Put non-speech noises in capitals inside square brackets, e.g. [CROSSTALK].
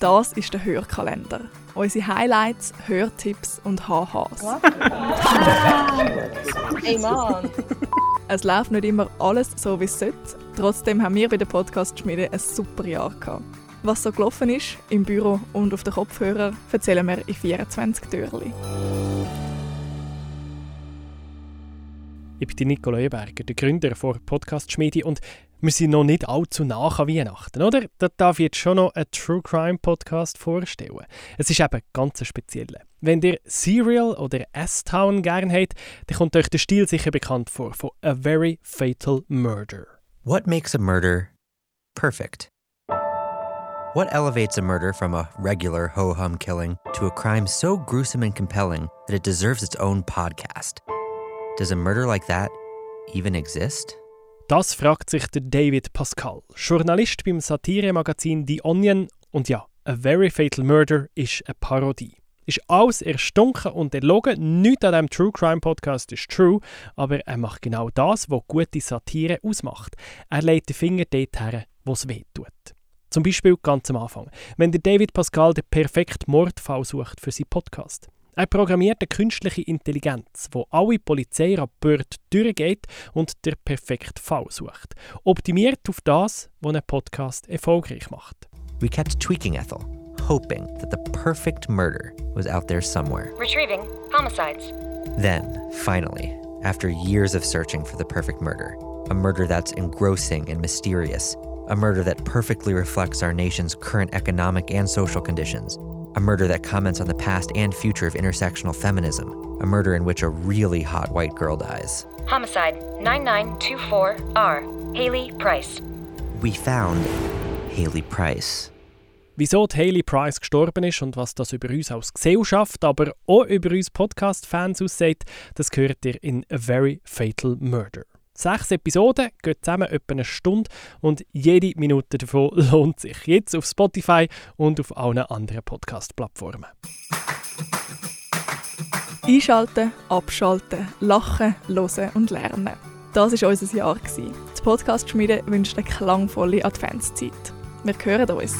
Das ist der Hörkalender. Unsere Highlights, Hörtipps und HHs. Ey Mann! Es läuft nicht immer alles so, wie es sollte. Trotzdem haben wir bei der Podcast-Schmiede ein super Jahr gehabt. Was so gelaufen ist, im Büro und auf den Kopfhörer, erzählen wir in 24 Türchen. Ich bin Nicola Eberger, der Gründer von Podcast Schmiede und wir sind noch nicht allzu nach an Weihnachten, oder? Da darf ich jetzt schon noch einen True Crime Podcast vorstellen. Es ist eben ganz speziell. Wenn ihr Serial oder S-Town gern habt, dann kommt euch der Stil sicher bekannt vor von A Very Fatal Murder. What makes a murder perfect? What elevates a murder from a regular ho hum killing to a crime so gruesome and compelling that it deserves its own podcast? Does a murder like that even exist? Das fragt sich der David Pascal, Journalist beim Satiremagazin The Onion. Und ja, A Very Fatal Murder ist eine Parodie. Ist alles erstunken und erlogen. Nichts an diesem True Crime Podcast ist true, aber er macht genau das, was gute Satire ausmacht. Er legt den Finger dort her, wo es weh tut. Zum Beispiel ganz am Anfang, wenn der David Pascal den perfekten Mordfall sucht für seinen Podcast. Er programmiert eine künstliche Intelligenz, wo alle Polizeirapporte durchgeht und der perfekte Fall sucht. Optimiert auf das, was ein Podcast erfolgreich macht. We kept tweaking Ethel, hoping that the perfect murder was out there somewhere. Retrieving homicides. Then, finally, after years of searching for the perfect murder, a murder that's engrossing and mysterious, a murder that perfectly reflects our nation's current economic and social conditions, a murder that comments on the past and future of intersectional feminism, a murder in which a really hot white girl dies. Homicide 9924R. Haley Price. We found Haley Price. Wieso die Haley Price gestorben ist und was das über uns als Gesellschaft, aber auch über uns Podcast-Fans aussieht, das gehört ihr in A Very Fatal Murder. Sechs Episoden gehen zusammen etwa eine Stunde und jede Minute davon [LAUGHS] lohnt sich. Jetzt auf Spotify und auf allen anderen Podcast-Plattformen. Einschalten, abschalten, lachen, hören und lernen. Das war unser Jahr. Die Podcast-Schmiede wünscht eine klangvolle Adventszeit. Wir hören uns.